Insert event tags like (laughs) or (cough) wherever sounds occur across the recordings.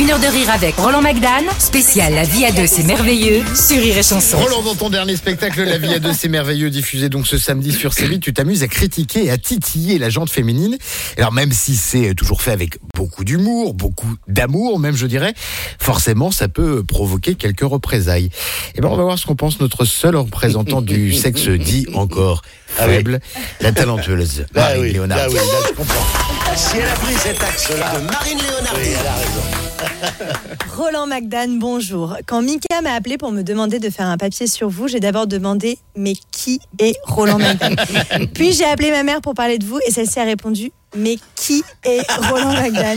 Une heure de rire avec Roland Magdan, spécial La vie à deux, c'est merveilleux, sur Rire et Chanson. Roland, dans ton dernier spectacle, La vie à deux, c'est merveilleux, diffusé donc ce samedi sur série, tu t'amuses à critiquer et à titiller la jante féminine. Alors même si c'est toujours fait avec beaucoup d'humour, beaucoup d'amour, même je dirais, forcément ça peut provoquer quelques représailles. Et ben on va voir ce qu'on pense notre seul représentant du sexe dit encore (laughs) faible, la talentueuse Ah Marie oui, Léonard. ah oui, là, je comprends. Si elle a pris cet axe-là, Marine Léonard. oui, elle a raison. (laughs) Roland McDan, bonjour. Quand Mika m'a appelé pour me demander de faire un papier sur vous, j'ai d'abord demandé mais qui est Roland McDan (laughs) Puis j'ai appelé ma mère pour parler de vous et celle-ci a répondu mais qui est Roland McDan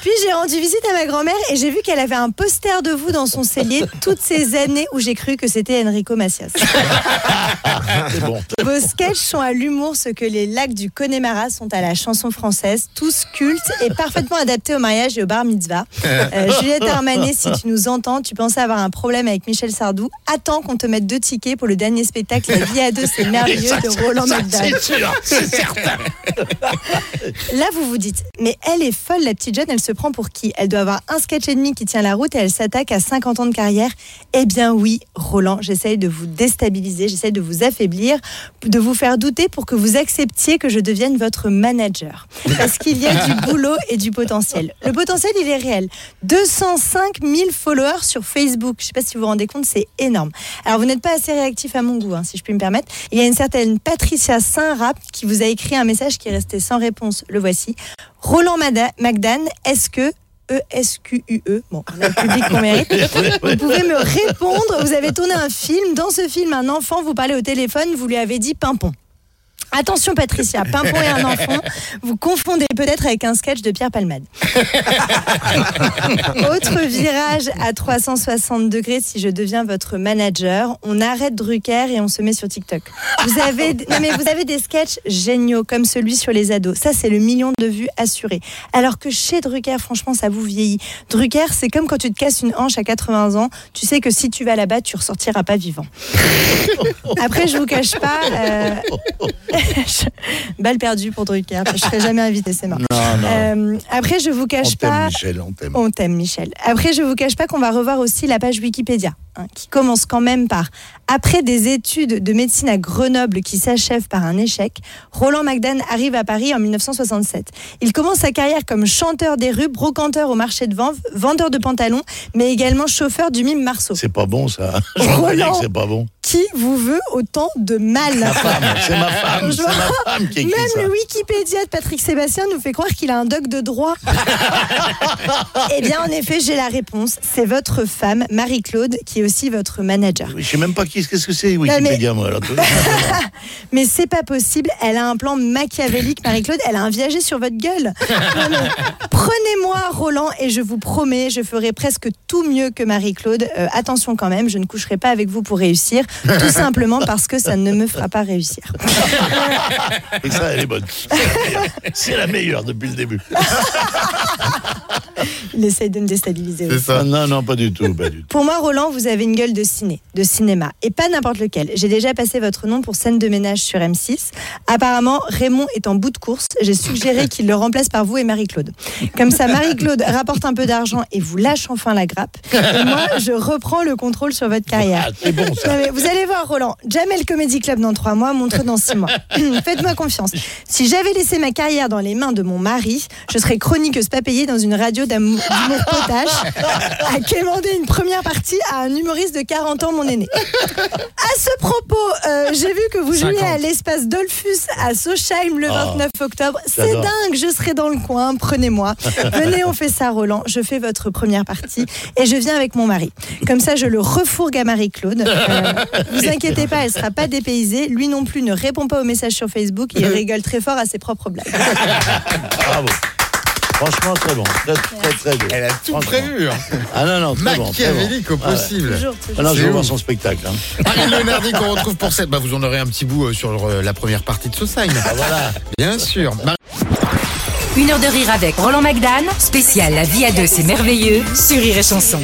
Puis j'ai rendu visite à ma grand-mère et j'ai vu qu'elle avait un poster de vous dans son cellier toutes ces années où j'ai cru que c'était Enrico Macias. Bon. Vos sketchs sont à l'humour ce que les lacs du Connemara sont à la chanson française, tous cultes et parfaitement adaptés au mariage et au bar mitzvah. Euh, Juliette Armanet, si tu nous entends, tu pensais avoir un problème avec Michel Sardou. Attends qu'on te mette deux tickets pour le dernier spectacle La vie à deux, c'est merveilleux de Roland McDan. C'est sûr, c'est certain. (laughs) Là, vous vous dites, mais elle est folle, la petite jeune, elle se prend pour qui? Elle doit avoir un sketch et demi qui tient la route et elle s'attaque à 50 ans de carrière. Eh bien oui, Roland, j'essaye de vous déstabiliser, j'essaye de vous affaiblir, de vous faire douter pour que vous acceptiez que je devienne votre manager. Parce qu'il y a du (laughs) boulot et du potentiel. Le potentiel, il est réel. 205 000 followers sur Facebook. Je ne sais pas si vous vous rendez compte, c'est énorme. Alors, vous n'êtes pas assez réactif à mon goût, hein, si je puis me permettre. Il y a une certaine Patricia Saint-Rap qui vous a écrit un message qui est resté sans réponse. Le voici. Roland Magdan, est-ce que E-S-Q-U-E. Bon, on a le public qu'on mérite. (laughs) Vous pouvez me répondre. Vous avez tourné un film. Dans ce film, un enfant vous parlez au téléphone. Vous lui avez dit pimpon. Attention Patricia, (laughs) Pimpon et un enfant, vous confondez peut-être avec un sketch de Pierre Palmade. (laughs) Autre virage à 360 degrés si je deviens votre manager, on arrête Drucker et on se met sur TikTok. Vous avez, non mais vous avez des sketchs géniaux comme celui sur les ados. Ça c'est le million de vues assuré. Alors que chez Drucker, franchement, ça vous vieillit. Drucker, c'est comme quand tu te casses une hanche à 80 ans. Tu sais que si tu vas là-bas, tu ressortiras pas vivant. (laughs) Après, je vous cache pas. euh, Balle perdue pour Drucker. Je serai jamais invité, c'est mort. Non, non. Euh, après, je vous on cache t'aime, pas. Michel, on t'aime. On t'aime, Michel. Après, je vous cache pas qu'on va revoir aussi la page Wikipédia, hein, qui commence quand même par après des études de médecine à Grenoble qui s'achèvent par un échec, Roland Magdan arrive à Paris en 1967. Il commence sa carrière comme chanteur des rues, brocanteur au marché de Vanves, vendeur de pantalons, mais également chauffeur du mime Marceau. C'est pas bon, ça. (laughs) Je Roland. que c'est pas bon. Qui vous veut autant de mal c'est ma femme, c'est ma (laughs) femme qui écrit Même ça. le Wikipédia de Patrick Sébastien nous fait croire qu'il a un doc de droit. (laughs) eh bien, en effet, j'ai la réponse. C'est votre femme, Marie-Claude, qui est aussi votre manager. Je sais même pas qui, qu'est-ce que c'est mais- Wikipédia, moi. alors. (laughs) Mais c'est pas possible. Elle a un plan machiavélique, Marie-Claude. Elle a un viager sur votre gueule. Mais Prenez-moi, Roland, et je vous promets, je ferai presque tout mieux que Marie-Claude. Euh, attention quand même, je ne coucherai pas avec vous pour réussir, tout simplement parce que ça ne me fera pas réussir. Et ça, elle est bonne. C'est la meilleure depuis le début. Il essaye de me déstabiliser. aussi. Ah, non, non, pas du tout, pas du tout. Pour moi, Roland, vous avez une gueule de ciné, de cinéma, et pas n'importe lequel. J'ai déjà passé votre nom pour scène de ménage sur M6. Apparemment, Raymond est en bout de course. J'ai suggéré qu'il le remplace par vous et Marie-Claude. Comme ça, Marie-Claude rapporte un peu d'argent et vous lâche enfin la grappe. Et moi, je reprends le contrôle sur votre carrière. Ah, c'est bon, ça. Non, mais vous allez voir, Roland. Jamel Comedy Club dans trois mois, montre dans six mois. (clears throat) Faites-moi confiance. Si j'avais laissé ma carrière dans les mains de mon mari, je serais chroniqueuse pas payée dans une radio d'amour d'humour potache à quémander une première partie à un humoriste de 40 ans, mon aîné. À ce propos, euh, j'ai vu que vous jouiez 50. à l'espace Dolphus à Sochheim le 29 octobre. C'est dingue, je serai dans le coin, prenez-moi. (laughs) Venez, on fait ça, Roland. Je fais votre première partie et je viens avec mon mari. Comme ça, je le refourgue à Marie-Claude. Euh, vous inquiétez pas, elle sera pas dépaysée. Lui non plus ne répond pas aux messages sur Facebook et il (laughs) rigole très fort à ses propres blagues. Bravo. Franchement, très bon. Très, très, très bien. Elle a tout prévu. hein. Ah non, non, très bon. très bon. Machiavélique au possible. Toujours, Ah non, je vais voir son spectacle. hein. Marie Leonardi qu'on retrouve pour cette. Bah, vous en aurez un petit bout euh, sur euh, la première partie de Society. Ah, voilà. Bien sûr. Marie- Une heure de rire avec Roland Magdan, spécial La vie à deux, c'est merveilleux, sur Rire et Chanson.